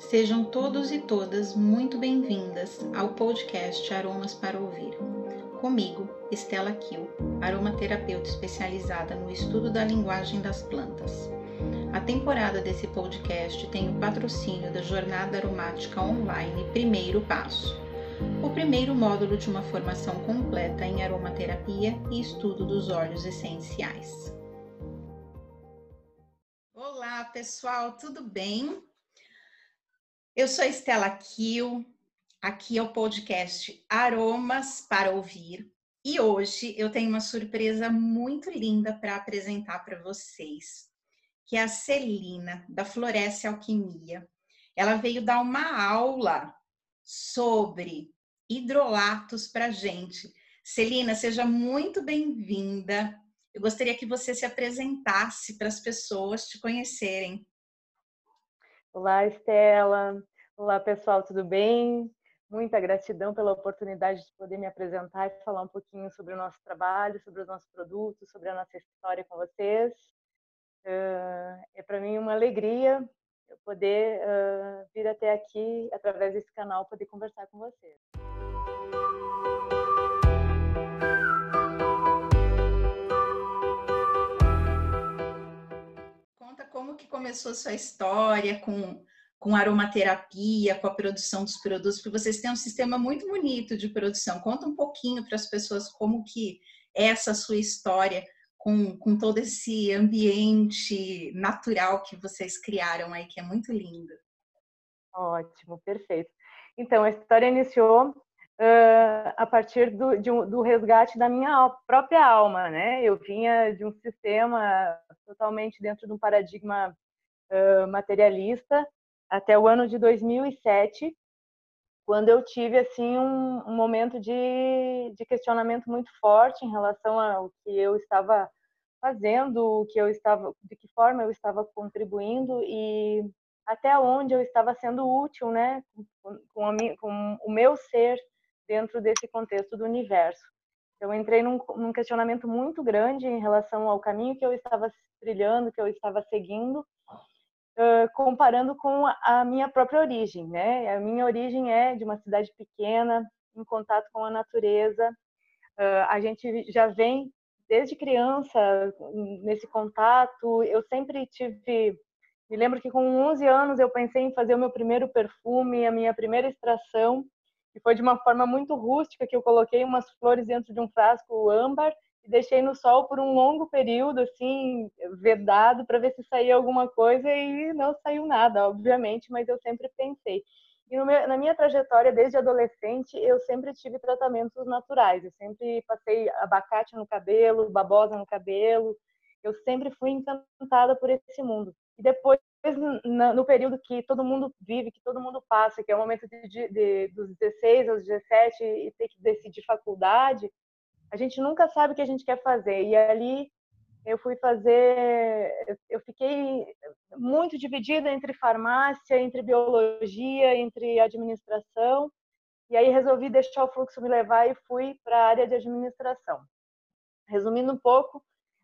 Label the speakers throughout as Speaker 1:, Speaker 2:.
Speaker 1: Sejam todos e todas muito bem-vindas ao podcast Aromas para Ouvir. Comigo, Estela Kiel, aromaterapeuta especializada no estudo da linguagem das plantas. A temporada desse podcast tem o patrocínio da Jornada Aromática Online Primeiro Passo, o primeiro módulo de uma formação completa em aromaterapia e estudo dos óleos essenciais. Olá, pessoal, tudo bem? Eu sou Estela Kiel, aqui é o podcast Aromas para Ouvir e hoje eu tenho uma surpresa muito linda para apresentar para vocês, que é a Celina, da Floresce Alquimia. Ela veio dar uma aula sobre hidrolatos para gente. Celina, seja muito bem-vinda. Eu gostaria que você se apresentasse para as pessoas te conhecerem.
Speaker 2: Olá, Estela. Olá, pessoal, tudo bem? Muita gratidão pela oportunidade de poder me apresentar e falar um pouquinho sobre o nosso trabalho, sobre os nossos produtos, sobre a nossa história com vocês. É para mim uma alegria poder vir até aqui, através desse canal, poder conversar com vocês.
Speaker 1: Como que começou a sua história com, com aromaterapia, com a produção dos produtos, porque vocês têm um sistema muito bonito de produção. Conta um pouquinho para as pessoas como que é essa sua história com, com todo esse ambiente natural que vocês criaram aí, que é muito lindo.
Speaker 2: Ótimo, perfeito. Então, a história iniciou uh, a partir do, um, do resgate da minha própria alma, né? Eu vinha de um sistema totalmente dentro de um paradigma uh, materialista até o ano de 2007, quando eu tive assim um, um momento de, de, questionamento muito forte em relação ao que eu estava fazendo, o que eu estava, de que forma eu estava contribuindo e até onde eu estava sendo útil, né, com, com, a, com o meu ser dentro desse contexto do universo. Eu entrei num, num, questionamento muito grande em relação ao caminho que eu estava trilhando, que eu estava seguindo, uh, comparando com a minha própria origem, né? A minha origem é de uma cidade pequena, em contato com a natureza. Uh, a gente já vem desde criança nesse contato. Eu sempre tive me lembro que com 11 anos eu pensei em fazer o meu primeiro perfume, a minha primeira extração e foi de uma forma muito rústica que eu coloquei umas flores dentro de um frasco âmbar e deixei no sol por um longo período, assim, vedado, para ver se saía alguma coisa e não saiu nada, obviamente, mas eu sempre pensei. E meu, na minha trajetória, desde adolescente, eu sempre tive tratamentos naturais. Eu sempre passei abacate no cabelo, babosa no cabelo. Eu sempre fui encantada por esse mundo. E depois no período que todo mundo vive, que todo mundo passa, que é o momento de, de, dos 16 aos 17 e ter que decidir faculdade, a gente nunca sabe o que a gente quer fazer. E ali eu fui fazer, eu fiquei muito dividida entre farmácia, entre biologia, entre administração. E aí resolvi deixar o fluxo me levar e fui para a área de administração. Resumindo um pouco,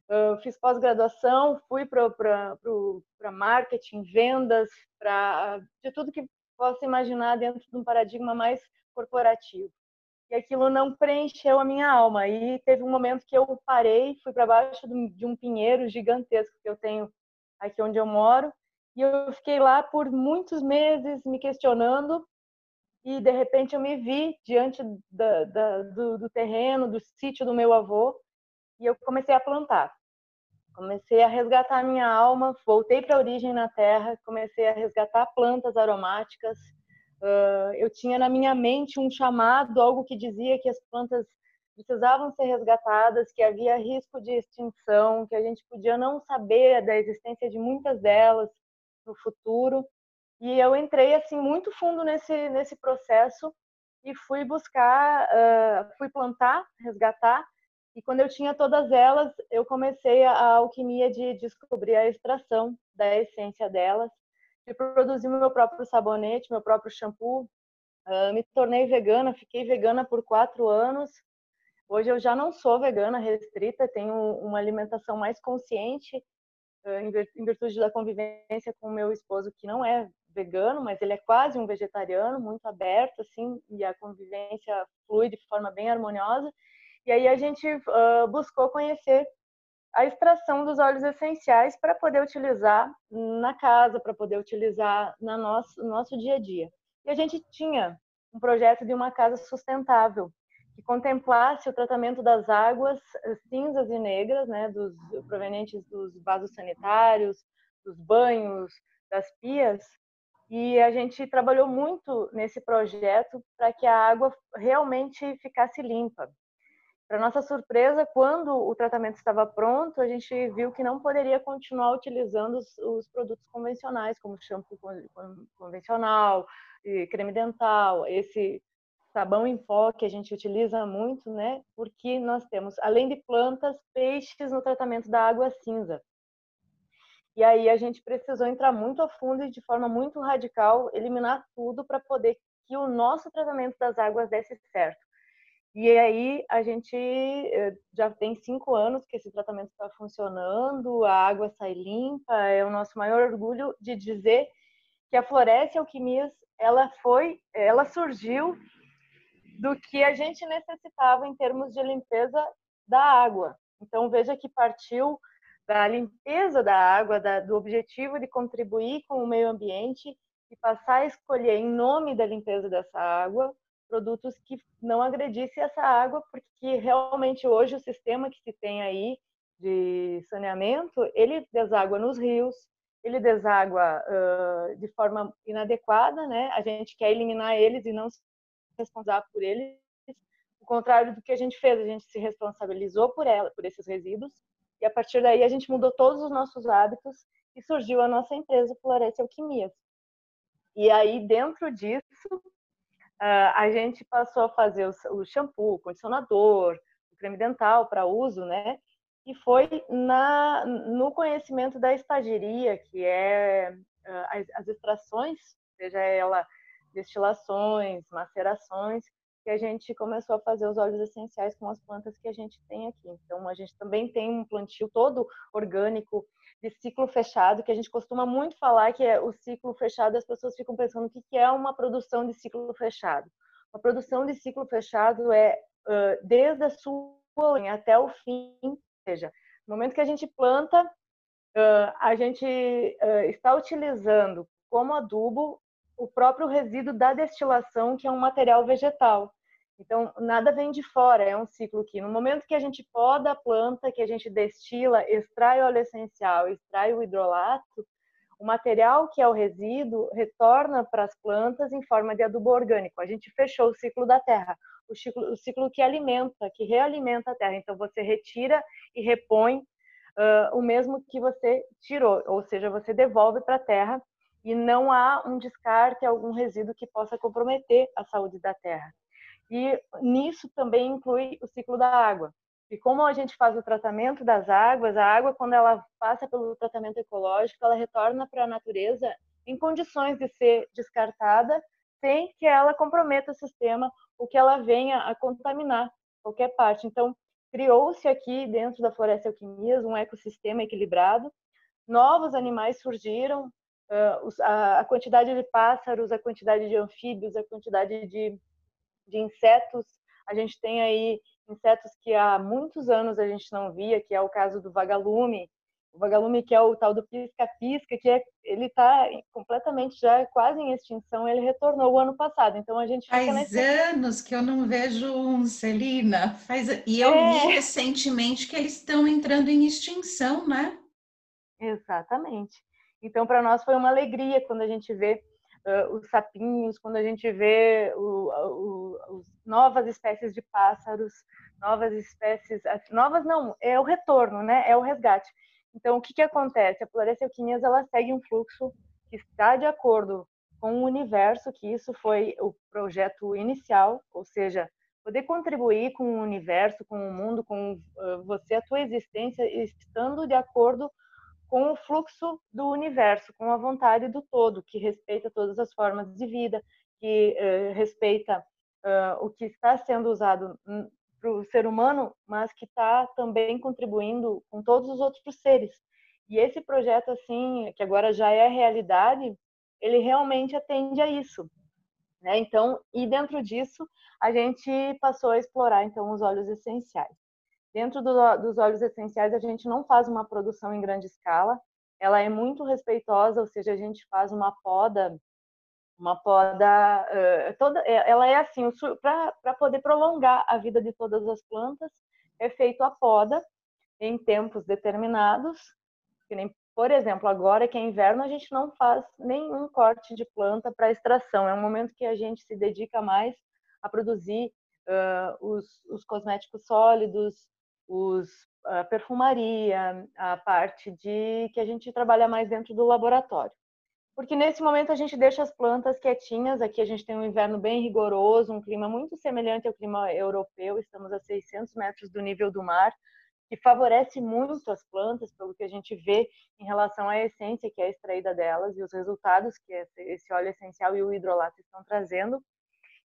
Speaker 2: Uh, fiz pós-graduação, fui para marketing, vendas, para de tudo que possa imaginar dentro de um paradigma mais corporativo. E aquilo não preencheu a minha alma. E teve um momento que eu parei, fui para baixo de um pinheiro gigantesco que eu tenho aqui onde eu moro, e eu fiquei lá por muitos meses me questionando. E de repente eu me vi diante da, da, do, do terreno, do sítio do meu avô, e eu comecei a plantar. Comecei a resgatar minha alma, voltei para a origem na terra, comecei a resgatar plantas aromáticas. Uh, eu tinha na minha mente um chamado, algo que dizia que as plantas precisavam ser resgatadas, que havia risco de extinção, que a gente podia não saber da existência de muitas delas no futuro. E eu entrei assim muito fundo nesse nesse processo e fui buscar, uh, fui plantar, resgatar e quando eu tinha todas elas, eu comecei a alquimia de descobrir a extração da essência delas, de produzir meu próprio sabonete, meu próprio shampoo. Uh, me tornei vegana, fiquei vegana por quatro anos. Hoje eu já não sou vegana restrita, tenho uma alimentação mais consciente, em virtude da convivência com meu esposo, que não é vegano, mas ele é quase um vegetariano, muito aberto, assim, e a convivência flui de forma bem harmoniosa. E aí a gente uh, buscou conhecer a extração dos óleos essenciais para poder utilizar na casa, para poder utilizar na nosso, no nosso dia a dia. E a gente tinha um projeto de uma casa sustentável, que contemplasse o tratamento das águas eh, cinzas e negras, né, dos provenientes dos vasos sanitários, dos banhos, das pias, e a gente trabalhou muito nesse projeto para que a água realmente ficasse limpa. Para nossa surpresa, quando o tratamento estava pronto, a gente viu que não poderia continuar utilizando os, os produtos convencionais, como shampoo convencional, creme dental, esse sabão em pó que a gente utiliza muito, né? Porque nós temos, além de plantas, peixes no tratamento da água cinza. E aí a gente precisou entrar muito a fundo e de forma muito radical eliminar tudo para poder que o nosso tratamento das águas desse certo. E aí a gente eh, já tem cinco anos que esse tratamento está funcionando, a água sai limpa, é o nosso maior orgulho de dizer que a Floresce Alquimias ela foi, ela surgiu do que a gente necessitava em termos de limpeza da água. Então veja que partiu da limpeza da água, da, do objetivo de contribuir com o meio ambiente e passar a escolher em nome da limpeza dessa água produtos que não agredissem essa água, porque realmente hoje o sistema que se tem aí de saneamento, ele deságua nos rios, ele deságua uh, de forma inadequada, né? A gente quer eliminar eles e não se responsabilizar por eles. O contrário do que a gente fez, a gente se responsabilizou por ela, por esses resíduos, e a partir daí a gente mudou todos os nossos hábitos e surgiu a nossa empresa Floresta Alquimias. E aí dentro disso a gente passou a fazer o, shampoo, o condicionador, o creme dental para uso, né? E foi na, no conhecimento da estagiria, que é uh, as, as extrações, seja ela destilações, macerações, que a gente começou a fazer os óleos essenciais com as plantas que a gente tem aqui. Então, a gente também tem um plantio todo orgânico de ciclo fechado, que a gente costuma muito falar que é o ciclo fechado, as pessoas ficam pensando o que é uma produção de ciclo fechado. Uma produção de ciclo fechado é desde a sua até o fim, ou seja, no momento que a gente planta, a gente está utilizando como adubo o próprio resíduo da destilação, que é um material vegetal. Então, nada vem de fora, é um ciclo que, no momento que a gente poda a planta, que a gente destila, extrai o óleo essencial, extrai o hidrolato, o material que é o resíduo retorna para as plantas em forma de adubo orgânico. A gente fechou o ciclo da terra, o ciclo, o ciclo que alimenta, que realimenta a terra. Então, você retira e repõe uh, o mesmo que você tirou, ou seja, você devolve para a terra e não há um descarte, algum resíduo que possa comprometer a saúde da terra. E nisso também inclui o ciclo da água. E como a gente faz o tratamento das águas, a água, quando ela passa pelo tratamento ecológico, ela retorna para a natureza em condições de ser descartada, sem que ela comprometa o sistema ou que ela venha a contaminar qualquer parte. Então, criou-se aqui dentro da Floresta Alquimias um ecossistema equilibrado. Novos animais surgiram, a quantidade de pássaros, a quantidade de anfíbios, a quantidade de de insetos. A gente tem aí insetos que há muitos anos a gente não via, que é o caso do vagalume. O vagalume que é o tal do pisca-pisca, que é, ele está completamente já quase em extinção, ele retornou o ano passado. Então a gente
Speaker 1: faz nesse... anos que eu não vejo um Celina. Faz e eu é... li recentemente que eles estão entrando em extinção, né?
Speaker 2: Exatamente. Então para nós foi uma alegria quando a gente vê uh, os sapinhos, quando a gente vê o, o, novas espécies de pássaros, novas espécies, novas não, é o retorno, né? É o resgate. Então, o que, que acontece? A Floresta Alquimias, ela segue um fluxo que está de acordo com o universo, que isso foi o projeto inicial, ou seja, poder contribuir com o universo, com o mundo, com você, a tua existência, estando de acordo com o fluxo do universo, com a vontade do todo, que respeita todas as formas de vida, que uh, respeita uh, o que está sendo usado para o ser humano, mas que está também contribuindo com todos os outros seres. E esse projeto, assim, que agora já é realidade, ele realmente atende a isso. Né? Então, e dentro disso, a gente passou a explorar, então, os óleos essenciais. Dentro do, dos óleos essenciais, a gente não faz uma produção em grande escala, ela é muito respeitosa, ou seja, a gente faz uma poda, uma poda, uh, toda, ela é assim, para poder prolongar a vida de todas as plantas, é feito a poda em tempos determinados, nem, por exemplo, agora que é inverno, a gente não faz nenhum corte de planta para extração. É um momento que a gente se dedica mais a produzir uh, os, os, cosméticos sólidos, os, a perfumaria, a parte de que a gente trabalha mais dentro do laboratório. Porque nesse momento a gente deixa as plantas quietinhas. Aqui a gente tem um inverno bem rigoroso, um clima muito semelhante ao clima europeu. Estamos a 600 metros do nível do mar que favorece muito as plantas, pelo que a gente vê em relação à essência que é extraída delas e os resultados que esse óleo essencial e o hidrolato estão trazendo.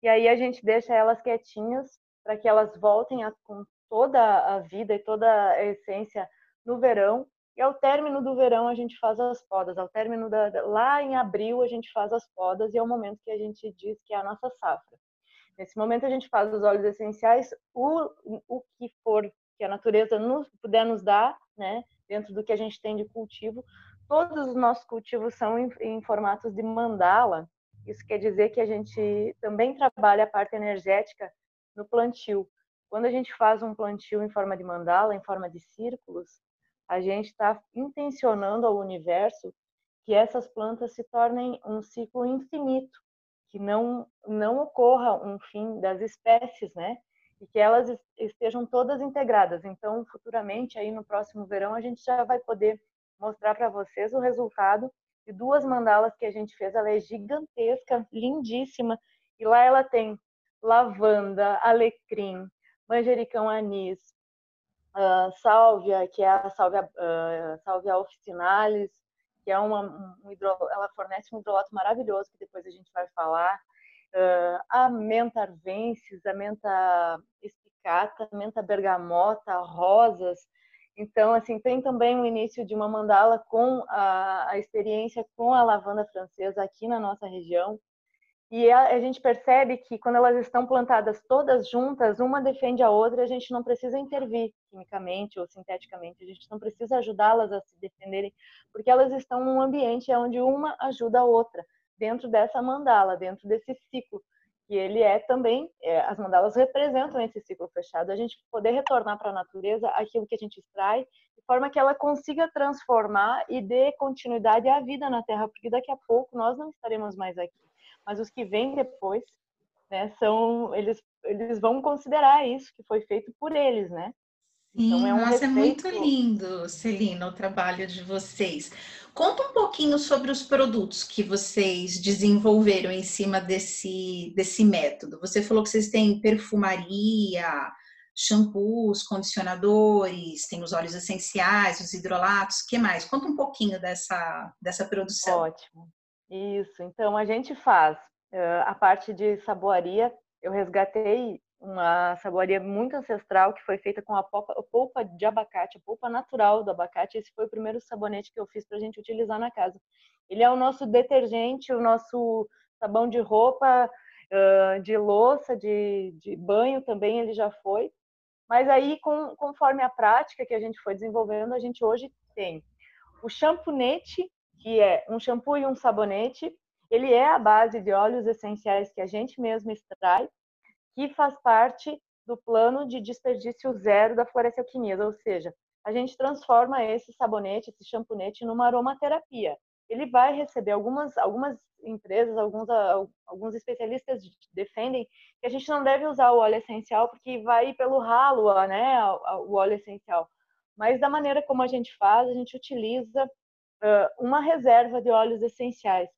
Speaker 2: E aí a gente deixa elas quietinhas para que elas voltem a, toda a vida e toda a essência no verão. E ao término do verão a gente faz as podas. Ao término da, lá em abril a gente faz as podas e é o momento que a gente diz que é a nossa safra. Nesse momento a gente faz os óleos essenciais, o, o que for que a natureza nos, puder nos dar, né, dentro do que a gente tem de cultivo. Todos os nossos cultivos são em, em formatos de mandala. Isso quer dizer que a gente também trabalha a parte energética no plantio. Quando a gente faz um plantio em forma de mandala, em forma de círculos, a gente está intencionando ao universo que essas plantas se tornem um ciclo infinito, que não não ocorra um fim das espécies, né? e que elas estejam todas integradas. Então, futuramente, aí no próximo verão, a gente já vai poder mostrar para vocês o resultado de duas mandalas que a gente fez. Ela é gigantesca, lindíssima, e lá ela tem lavanda, alecrim, manjericão anis, uh, sálvia, que é a sálvia, uh, sálvia officinalis, que é uma, um hidro, ela fornece um hidrolato maravilhoso, que depois a gente vai falar uh, a menta arvensis, a menta espicata, a menta bergamota, rosas. Então, assim, tem também o início de uma mandala com a, a experiência com a lavanda francesa aqui na nossa região. E a, a, gente percebe que quando elas estão plantadas todas juntas, uma defende a outra, a gente não precisa intervir quimicamente ou sinteticamente, a gente não precisa ajudá-las a se defenderem, porque elas estão num ambiente onde uma ajuda a outra dentro dessa mandala, dentro desse ciclo. E ele é também, é, as mandalas representam esse ciclo fechado, a gente poder retornar para a natureza aquilo que a gente extrai, de forma que ela consiga transformar e dê continuidade à vida na Terra, porque daqui a pouco nós não estaremos mais aqui. Mas os que vêm depois, né, são, eles, eles vão considerar isso que foi feito por eles, né?
Speaker 1: Sim, então, é um nossa, respeito... é muito lindo, Celina, o trabalho de vocês. Conta um pouquinho sobre os produtos que vocês desenvolveram em cima desse, desse método. Você falou que vocês têm perfumaria, shampoos, condicionadores, tem os óleos essenciais, os hidrolatos, o que mais? Conta um pouquinho dessa, dessa produção.
Speaker 2: Ótimo. Isso, então a gente faz uh, a parte de saboaria, eu resgatei uma saboaria muito ancestral que foi feita com a polpa, a polpa de abacate, a polpa natural do abacate. Esse foi o primeiro sabonete que eu fiz para a gente utilizar na casa. Ele é o nosso detergente, o nosso sabão de roupa, de louça, de, de banho também ele já foi. Mas aí, com, conforme a prática que a gente foi desenvolvendo, a gente hoje tem o champonete, que é um shampoo e um sabonete. Ele é a base de óleos essenciais que a gente mesmo extrai que faz parte do plano de desperdício zero da Floresta Alquimia, ou seja, a gente transforma esse sabonete, esse champonete, numa aromaterapia. Ele vai receber algumas, algumas empresas, alguns, alguns especialistas defendem que a gente não deve usar o óleo essencial porque vai pelo ralo, né, o óleo essencial. Mas da maneira como a gente faz, a gente utiliza uma reserva de óleos essenciais.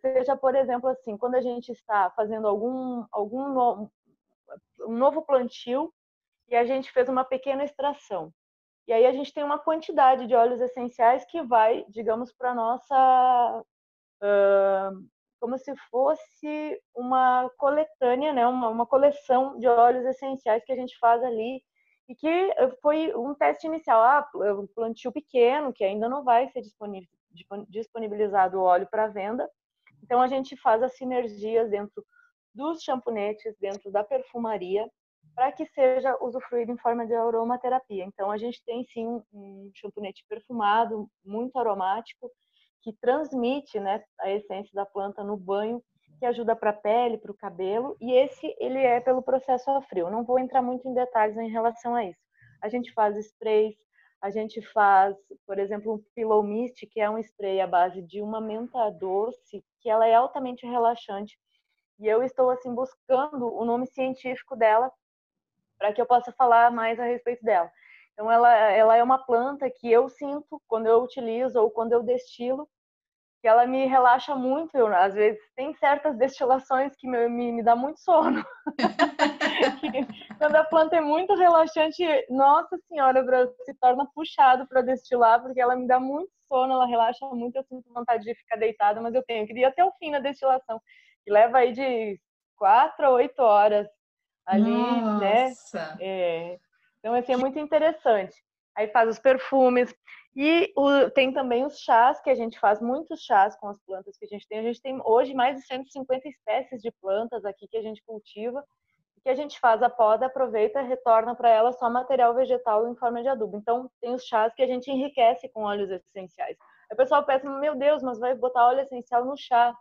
Speaker 2: Seja, por exemplo, assim, quando a gente está fazendo algum, algum um novo plantio e a gente fez uma pequena extração. E aí a gente tem uma quantidade de óleos essenciais que vai, digamos, para nossa uh, como se fosse uma coletânea, né? Uma, uma, coleção de óleos essenciais que a gente faz ali e que foi um teste inicial, ah, um plantio pequeno, que ainda não vai ser disponibilizado o óleo para venda. Então a gente faz as sinergias dentro dos champonetes, dentro da perfumaria, para que seja usufruído em forma de aromaterapia. Então a gente tem sim um champonete perfumado, muito aromático, que transmite né, a essência da planta no banho que ajuda para a pele, para o cabelo, e esse ele é pelo processo a frio. Não vou entrar muito em detalhes em relação a isso. A gente faz sprays, a gente faz, por exemplo, um Pillow Mist, que é um spray à base de uma menta doce, que ela é altamente relaxante. E eu estou assim buscando o nome científico dela para que eu possa falar mais a respeito dela. Então ela, ela é uma planta que eu sinto quando eu utilizo ou quando eu destilo que ela me relaxa muito. Eu, às vezes tem certas destilações que me, me, me dá muito sono. Quando a planta é muito relaxante, nossa senhora, se torna puxado para destilar, porque ela me dá muito sono, ela relaxa muito, eu sinto vontade de ficar deitada, mas eu tenho que ir até o fim da destilação, que leva aí de quatro a oito horas ali, né? nossa. né? É, então, assim, é muito interessante. Aí faz os perfumes. E o, tem também os chás, que a gente faz muitos chás com as plantas que a gente tem. A gente tem hoje mais de 150 espécies de plantas aqui que a gente cultiva. que a gente faz a poda, aproveita, retorna para ela só material vegetal em forma de adubo. Então, tem os chás que a gente enriquece com óleos essenciais. O pessoal pensa, meu Deus, mas vai botar óleo essencial no chá.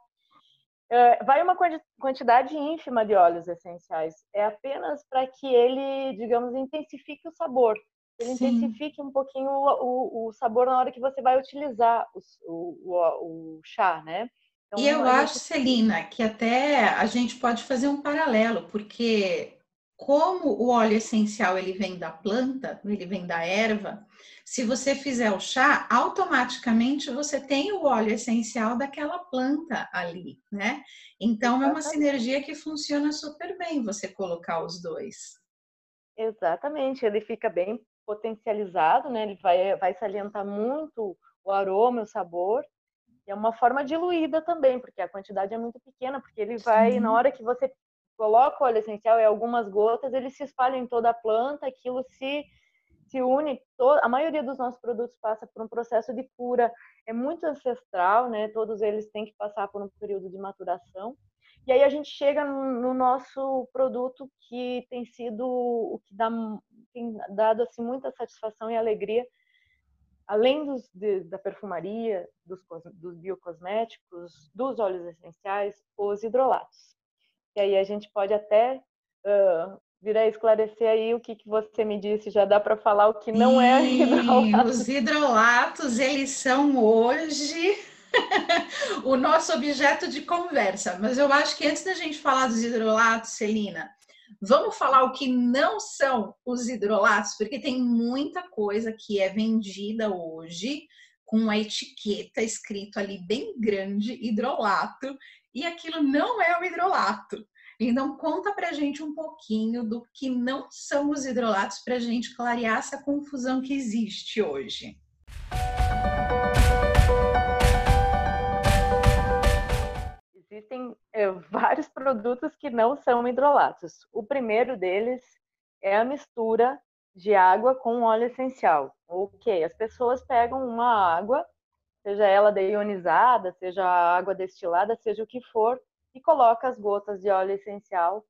Speaker 2: É, vai uma quantidade ínfima de óleos essenciais. É apenas para que ele, digamos, intensifique o sabor ele Sim. intensifique um pouquinho o, o, o, sabor na hora que você vai utilizar o, o chá, né?
Speaker 1: Então, e eu acho, gente... Celina, que até a gente pode fazer um paralelo, porque como o óleo essencial ele vem da planta, ele vem da erva, se você fizer o chá, automaticamente você tem o óleo essencial daquela planta ali, né? Então é uma sinergia que funciona super bem você colocar os dois.
Speaker 2: Exatamente, ele fica bem potencializado, né? Ele vai, vai salientar muito o aroma, o sabor. E é uma forma diluída também, porque a quantidade é muito pequena, porque ele vai, Sim. na hora que você coloca o óleo essencial e algumas gotas, ele se espalha em toda a planta, aquilo se se une, a maioria dos nossos produtos passa por um processo de cura, é muito ancestral, né? Todos eles têm que passar por um período de maturação. E aí a gente chega no nosso produto que tem sido o que dá, tem dado assim muita satisfação e alegria, além dos, de, da perfumaria, dos, dos biocosméticos, dos óleos essenciais, os hidrolatos. E aí a gente pode até uh, vir a esclarecer aí o que, que você me disse, já dá para falar o que não é hidrolato.
Speaker 1: Os hidrolatos, eles são hoje o nosso objeto de conversa. Mas eu acho que antes da gente falar dos hidrolatos, Celina, vamos falar o que não são os hidrolatos, porque tem muita coisa que é vendida hoje com a etiqueta escrito ali bem grande hidrolato e aquilo não é o hidrolato. Então conta pra gente um pouquinho do que não são os hidrolatos pra gente clarear essa confusão que existe hoje.
Speaker 2: Existem é, vários produtos que não são hidrolatos. O primeiro deles é a mistura de água com óleo essencial. Ok, as pessoas pegam uma água, seja ela deionizada, seja água destilada, seja o que for, e coloca as gotas de óleo essencial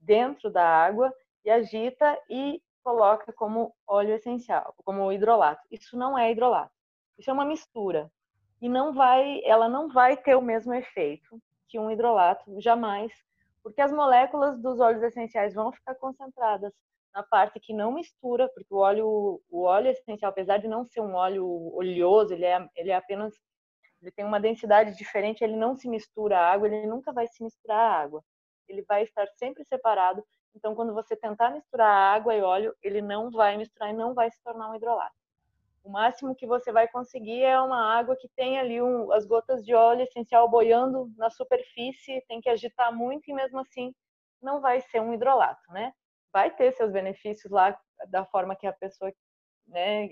Speaker 2: dentro da água e agita e coloca como óleo essencial, como hidrolato. Isso não é hidrolato. Isso é uma mistura e não vai, ela não vai ter o mesmo efeito que um hidrolato, jamais, porque as moléculas dos óleos essenciais vão ficar concentradas na parte que não mistura, porque o óleo, o óleo essencial, apesar de não ser um óleo oleoso, ele é, ele é apenas, ele tem uma densidade diferente, ele não se mistura à água, ele nunca vai se misturar à água. Ele vai estar sempre separado. Então, quando você tentar misturar água e óleo, ele não vai misturar e não vai se tornar um hidrolato. O máximo que você vai conseguir é uma água que tem ali um, as gotas de óleo essencial boiando na superfície, tem que agitar muito e mesmo assim não vai ser um hidrolato, né? Vai ter seus benefícios lá da forma que a pessoa né,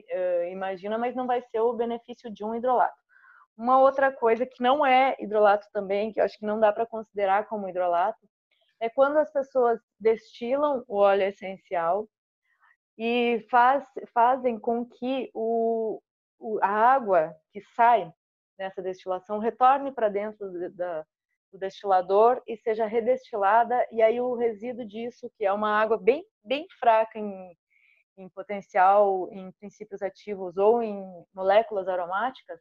Speaker 2: imagina, mas não vai ser o benefício de um hidrolato. Uma outra coisa que não é hidrolato também, que eu acho que não dá para considerar como hidrolato, é quando as pessoas destilam o óleo essencial e faz, fazem com que o, o, a água que sai nessa destilação retorne para dentro do destilador e seja redestilada e aí o resíduo disso, que é uma água bem, bem fraca em, em potencial, em princípios ativos ou em moléculas aromáticas,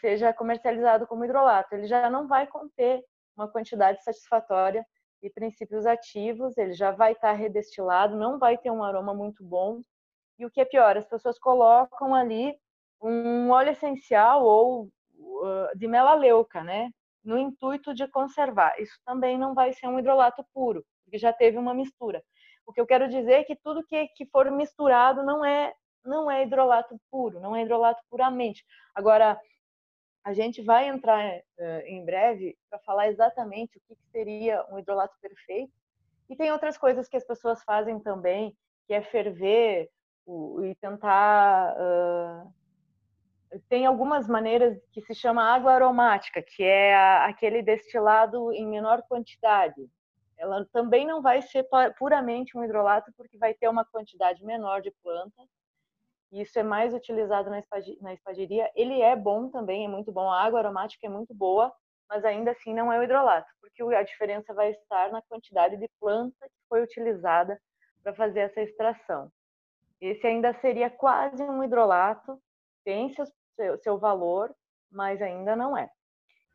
Speaker 2: seja comercializado como hidrolato. Ele já não vai conter uma quantidade satisfatória de princípios ativos, ele já vai estar redestilado, não vai ter um aroma muito bom. E o que é pior, as pessoas colocam ali um óleo essencial ou de melaleuca, né? no intuito de conservar. Isso também não vai ser um hidrolato puro, porque já teve uma mistura. O que eu quero dizer é que tudo que, que for misturado não é não é hidrolato puro, não é hidrolato puramente. Agora, a gente vai entrar uh, em breve para falar exatamente o que, seria um hidrolato perfeito. E tem outras coisas que as pessoas fazem também, que é ferver e tentar tem algumas maneiras que se chama água aromática, que é aquele destilado em menor quantidade. Ela também não vai ser puramente um hidrolato, porque vai ter uma quantidade menor de planta. Isso é mais utilizado na, espagiria. Ele é bom também, é muito bom. A água aromática é muito boa, mas ainda assim não é o hidrolato, porque a diferença vai estar na quantidade de planta que foi utilizada para fazer essa extração. Esse ainda seria quase um hidrolato, tem seus seu, seu valor, mas ainda não é.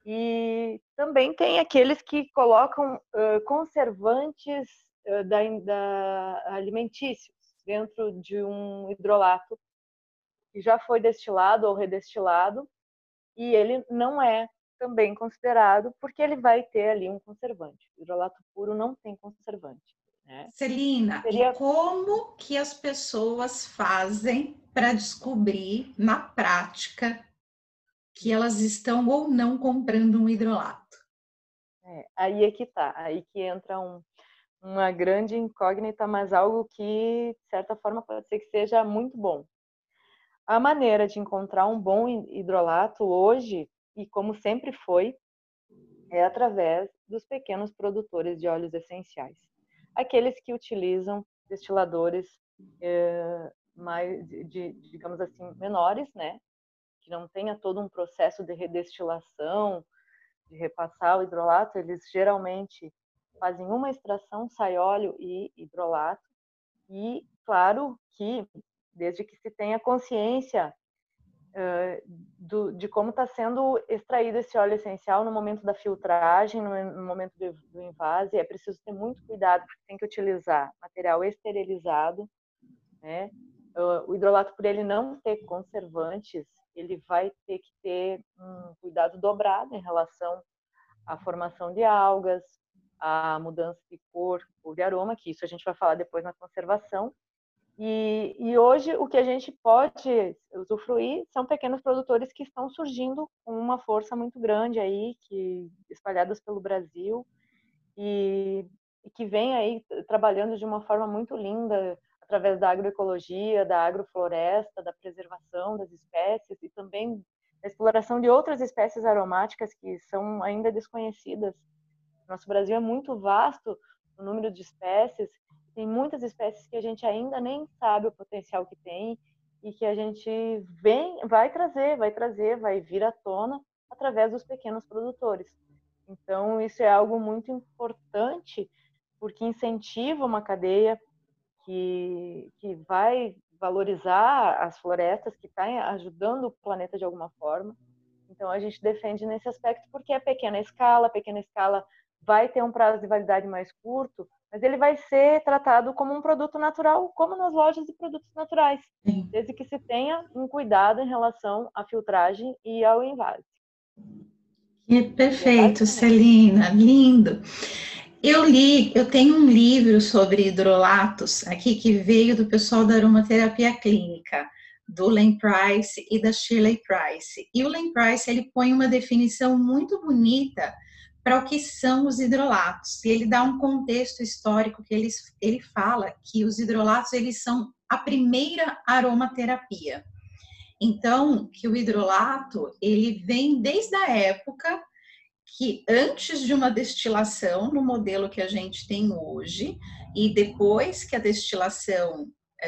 Speaker 2: E também tem aqueles que colocam uh, conservantes uh, da, da alimentícios dentro de um hidrolato já foi destilado ou redestilado e ele não é também considerado porque ele vai ter ali um conservante. O hidrolato puro não tem conservante.
Speaker 1: Né? Celina, Seria... como que as pessoas fazem para descobrir na prática que elas estão ou não comprando um hidrolato?
Speaker 2: É, aí é que tá, aí que entra um, uma grande incógnita, mas algo que, de certa forma, pode ser que seja muito bom. A maneira de encontrar um bom hidrolato hoje, e como sempre foi, é através dos pequenos produtores de óleos essenciais aqueles que utilizam destiladores é, mais, de, de, digamos assim, menores, né? Que não tenha todo um processo de redestilação, de repassar o hidrolato, eles geralmente fazem uma extração, sai óleo e hidrolato. E, claro, que desde que se tenha consciência do, de como está sendo extraído esse óleo essencial no momento da filtragem, no, no momento do, do invase. É preciso ter muito cuidado, porque tem que utilizar material esterilizado. Né? O hidrolato, por ele não ter conservantes, ele vai ter que ter um cuidado dobrado em relação à formação de algas, à mudança de cor ou de aroma, que isso a gente vai falar depois na conservação, e, e, hoje o que a gente pode usufruir são pequenos produtores que estão surgindo com uma força muito grande aí, que espalhados pelo Brasil e, e que vem aí trabalhando de uma forma muito linda através da agroecologia, da agrofloresta, da preservação das espécies e também da exploração de outras espécies aromáticas que são ainda desconhecidas. Nosso Brasil é muito vasto o número de espécies tem muitas espécies que a gente ainda nem sabe o potencial que tem e que a gente vem, vai trazer, vai trazer, vai vir à tona através dos pequenos produtores. Então, isso é algo muito importante, porque incentiva uma cadeia que, que vai valorizar as florestas, que está ajudando o planeta de alguma forma. Então, a gente defende nesse aspecto, porque é pequena escala, pequena escala vai ter um prazo de validade mais curto, mas ele vai ser tratado como um produto natural, como nas lojas de produtos naturais, Sim. desde que se tenha um cuidado em relação à filtragem e ao invase.
Speaker 1: É perfeito, Celina, lindo. Eu li, eu tenho um livro sobre hidrolatos aqui que veio do pessoal da aromaterapia clínica, do Len Price e da Shirley Price. E o Len Price ele põe uma definição muito bonita para o que são os hidrolatos. E ele dá um contexto histórico que ele, ele fala que os hidrolatos eles são a primeira aromaterapia. Então, que o hidrolato ele vem desde a época que antes de uma destilação no modelo que a gente tem hoje e depois que a destilação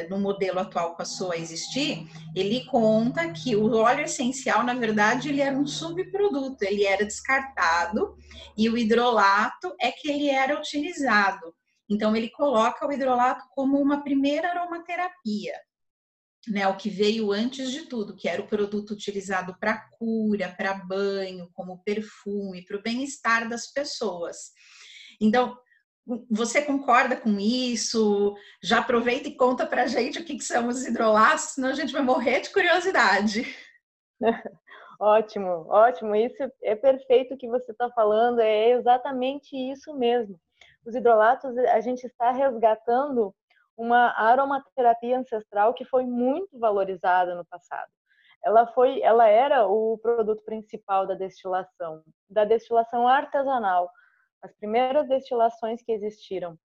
Speaker 1: no modelo atual passou a existir, ele conta que o óleo essencial, na verdade, ele era um subproduto, ele era descartado e o hidrolato é que ele era utilizado. Então, ele coloca o hidrolato como uma primeira aromaterapia, né? O que veio antes de tudo, que era o produto utilizado para cura, para banho, como perfume, para o bem-estar das pessoas. Então, você concorda com isso? Já aproveita e conta para a gente o que, que são os hidrolatos, senão a gente vai morrer de curiosidade.
Speaker 2: ótimo, ótimo. Isso é perfeito o que você está falando, é exatamente isso mesmo os hidrolatos, a gente está resgatando uma aromaterapia ancestral que foi muito valorizada no passado. Ela foi, ela era o produto principal da destilação, da destilação artesanal, as primeiras destilações que existiram.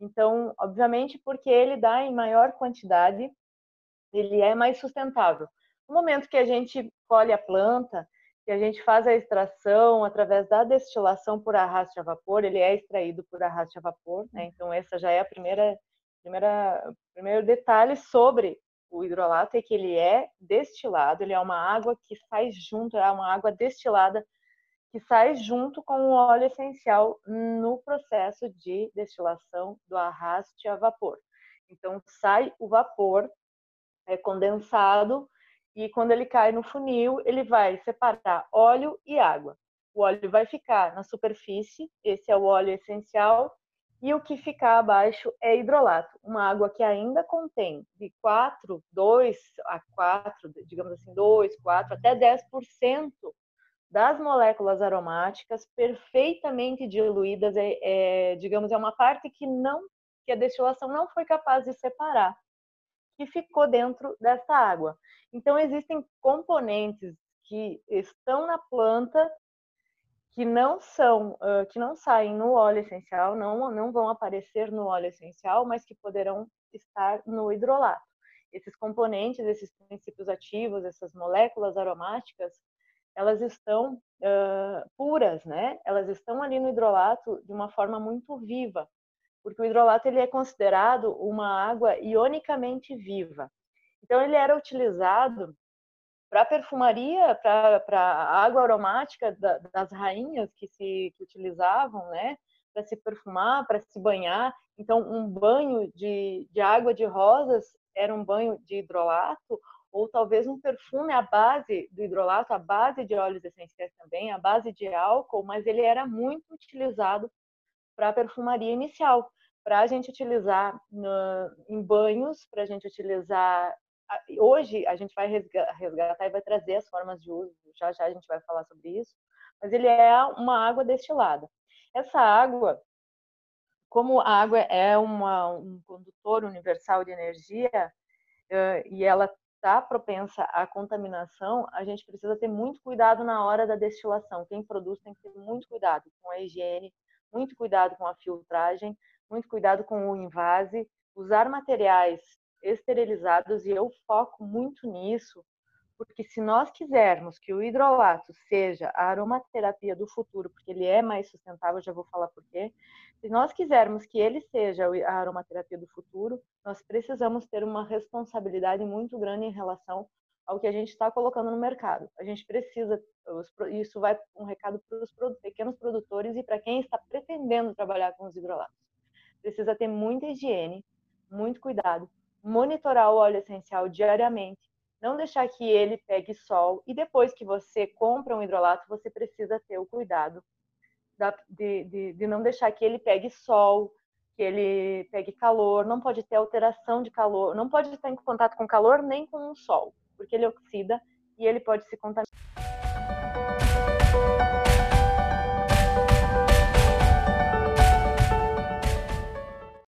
Speaker 2: Então, obviamente, porque ele dá em maior quantidade, ele é mais sustentável. No momento que a gente colhe a planta, que a gente faz a extração através da destilação por arraste a vapor, ele é extraído por arraste a vapor, né? Então essa já é a primeira, primeira primeiro detalhe sobre o hidrolato é que ele é destilado, ele é uma água que sai junto, é uma água destilada que sai junto com o óleo essencial no processo de destilação do arraste a vapor. Então sai o vapor é condensado e quando ele cai no funil, ele vai separar óleo e água. O óleo vai ficar na superfície, esse é o óleo essencial, e o que ficar abaixo é hidrolato, uma água que ainda contém de 4, 2 a 4, digamos assim, 2, 4, até 10% das moléculas aromáticas perfeitamente diluídas, é, é, digamos, é uma parte que não que a destilação não foi capaz de separar, que ficou dentro dessa água. Então, existem componentes que estão na planta que não são, uh, que não saem no óleo essencial, não, não vão aparecer no óleo essencial, mas que poderão estar no hidrolato. Esses componentes, esses princípios ativos, essas moléculas aromáticas, elas estão uh, puras, né? Elas estão ali no hidrolato de uma forma muito viva, porque o hidrolato ele é considerado uma água ionicamente viva. Então, ele era utilizado para perfumaria, para água aromática da, das rainhas que se que utilizavam, né? Para se perfumar, para se banhar. Então, um banho de, de água de rosas era um banho de hidrolato, ou talvez um perfume à base do hidrolato, à base de óleos essenciais também, à base de álcool, mas ele era muito utilizado para a perfumaria inicial, para a gente utilizar no, em banhos, para a gente utilizar hoje a gente vai resgatar e vai trazer as formas de uso, já já a gente vai falar sobre isso, mas ele é uma água destilada. Essa água, como a água é uma, um condutor universal de energia uh, e ela está propensa à contaminação, a gente precisa ter muito cuidado na hora da destilação. Quem produz tem que ter muito cuidado com a higiene, muito cuidado com a filtragem, muito cuidado com o invase, usar materiais esterilizados e eu foco muito nisso, porque se nós quisermos que o hidrolato seja a aromaterapia do futuro, porque ele é mais sustentável, já vou falar por quê. Se nós quisermos que ele seja a aromaterapia do futuro, nós precisamos ter uma responsabilidade muito grande em relação ao que a gente está colocando no mercado. A gente precisa, isso vai um recado para os pequenos produtores e para quem está pretendendo trabalhar com os hidrolatos. Precisa ter muita higiene, muito cuidado, monitorar o óleo essencial diariamente, não deixar que ele pegue sol e depois que você compra um hidrolato, você precisa ter o cuidado de, de, de não deixar que ele pegue sol, que ele pegue calor, não pode ter alteração de calor, não pode estar em contato com calor nem com o sol, porque ele oxida e ele pode se contaminar.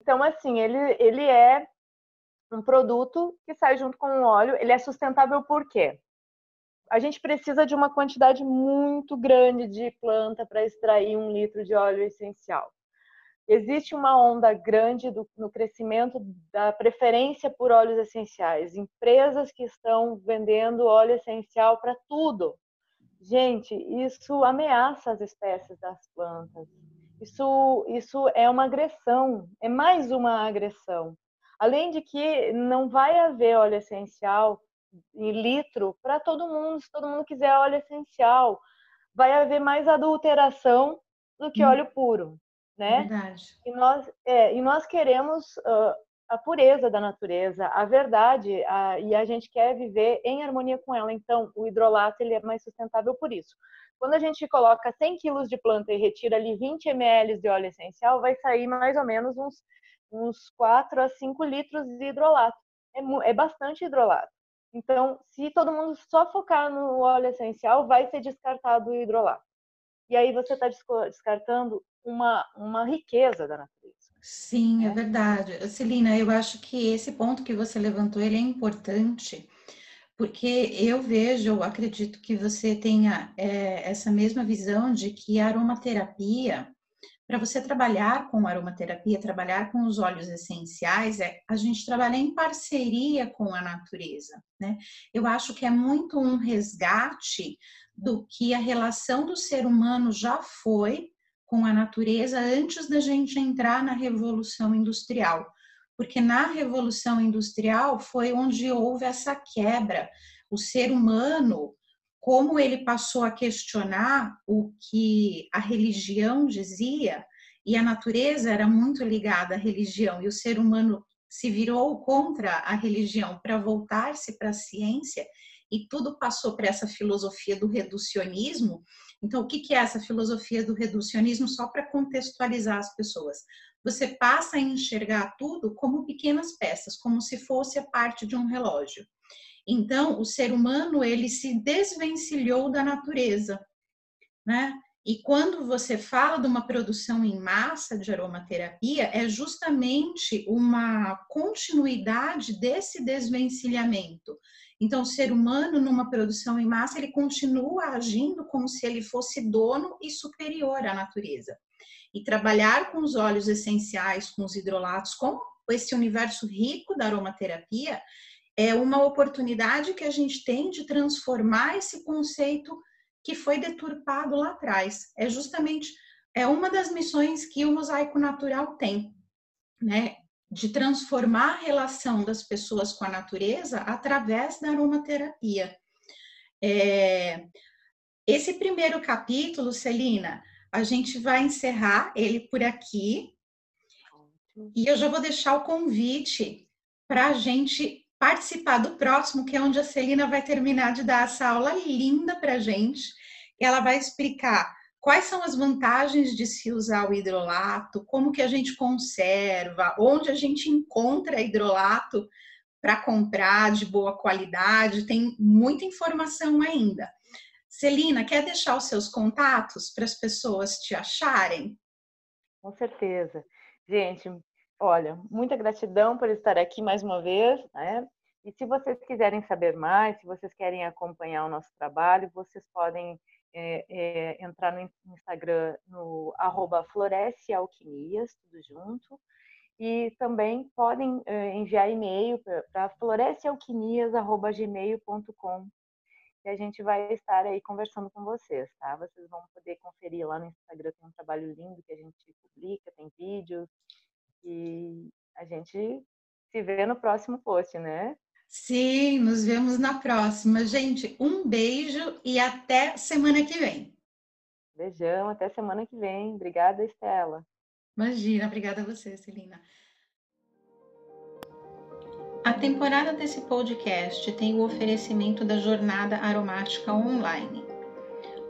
Speaker 2: Então, assim, ele, ele é um produto que sai junto com o óleo. Ele é sustentável por quê? A gente precisa de uma quantidade muito grande de planta para extrair um litro de óleo essencial. Existe uma onda grande do, no crescimento da preferência por óleos essenciais. Empresas que estão vendendo óleo essencial para tudo. Gente, isso ameaça as espécies das plantas. Isso, isso é uma agressão, é mais uma agressão Além de que não vai haver óleo essencial em litro para todo mundo, se todo mundo quiser óleo essencial. Vai haver mais adulteração do que hum. óleo puro, né?
Speaker 1: Verdade.
Speaker 2: E nós, é, e nós queremos uh, a pureza da natureza, a verdade, a, e a gente quer viver em harmonia com ela. Então, o hidrolato ele é mais sustentável por isso. Quando a gente coloca 100 quilos de planta e retira ali 20 ml de óleo essencial, vai sair mais ou menos uns, uns 4 a 5 litros de hidrolato. É, é bastante hidrolato. Então, se todo mundo só focar no óleo essencial, vai ser descartado o hidrolato. E aí você está descartando uma, uma riqueza da natureza.
Speaker 1: Sim, é né? verdade. Celina, eu acho que esse ponto que você levantou, ele é importante, porque eu vejo, eu acredito que você tenha é, essa mesma visão de que a aromaterapia, para você trabalhar com aromaterapia, trabalhar com os óleos essenciais, é a gente trabalhar em parceria com a natureza, né? Eu acho que é muito um resgate do que a relação do ser humano já foi com a natureza antes da gente entrar na revolução industrial. Porque na revolução industrial foi onde houve essa quebra. O ser humano, como ele passou a questionar o que a religião dizia, e a natureza era muito ligada à religião, e o ser humano se virou contra a religião para voltar-se para a ciência, e tudo passou para essa filosofia do reducionismo. Então, o que é essa filosofia do reducionismo? Só para contextualizar as pessoas. Você passa a enxergar tudo como pequenas peças, como se fosse a parte de um relógio. Então, o ser humano ele se desvencilhou da natureza, né? E quando você fala de uma produção em massa de aromaterapia, é justamente uma continuidade desse desvencilhamento. Então, o ser humano, numa produção em massa, ele continua agindo como se ele fosse dono e superior à natureza. E trabalhar com os óleos essenciais, com os hidrolatos, com esse universo rico da aromaterapia, é uma oportunidade que a gente tem de transformar esse conceito que foi deturpado lá atrás. É justamente é uma das missões que o mosaico natural tem, né? de transformar a relação das pessoas com a natureza através da aromaterapia. É, esse primeiro capítulo, Celina, a gente vai encerrar ele por aqui. E eu já vou deixar o convite para a gente participar do próximo, que é onde a Celina vai terminar de dar essa aula linda para gente. Ela vai explicar quais são as vantagens de se usar o hidrolato, como que a gente conserva, onde a gente encontra hidrolato para comprar de boa qualidade, tem muita informação ainda. Celina, quer deixar os seus contatos para as pessoas te acharem?
Speaker 2: Com certeza. Gente, olha, muita gratidão por estar aqui mais uma vez, né? E se vocês quiserem saber mais, se vocês querem acompanhar o nosso trabalho, vocês podem é, é, entrar no Instagram no arroba Floresce Alquimias, tudo junto. E também podem é, enviar e-mail para florescealquimias.gmail.com e a gente vai estar aí conversando com vocês, tá? Vocês vão poder conferir lá no Instagram, tem um trabalho lindo que a gente publica, tem vídeos e a gente se vê no próximo post, né?
Speaker 1: Sim, nos vemos na próxima. Gente, um beijo e até semana que vem.
Speaker 2: Beijão, até semana que vem. Obrigada, Estela.
Speaker 1: Imagina, obrigada a você, Celina. A temporada desse podcast tem o oferecimento da Jornada Aromática Online.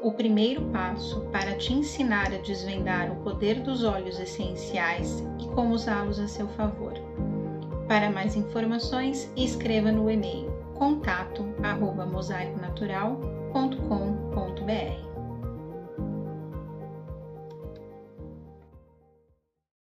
Speaker 1: O primeiro passo para te ensinar a desvendar o poder dos óleos essenciais e como usá-los a seu favor. Para mais informações, escreva no e-mail contato@mosaiconatural.com.br.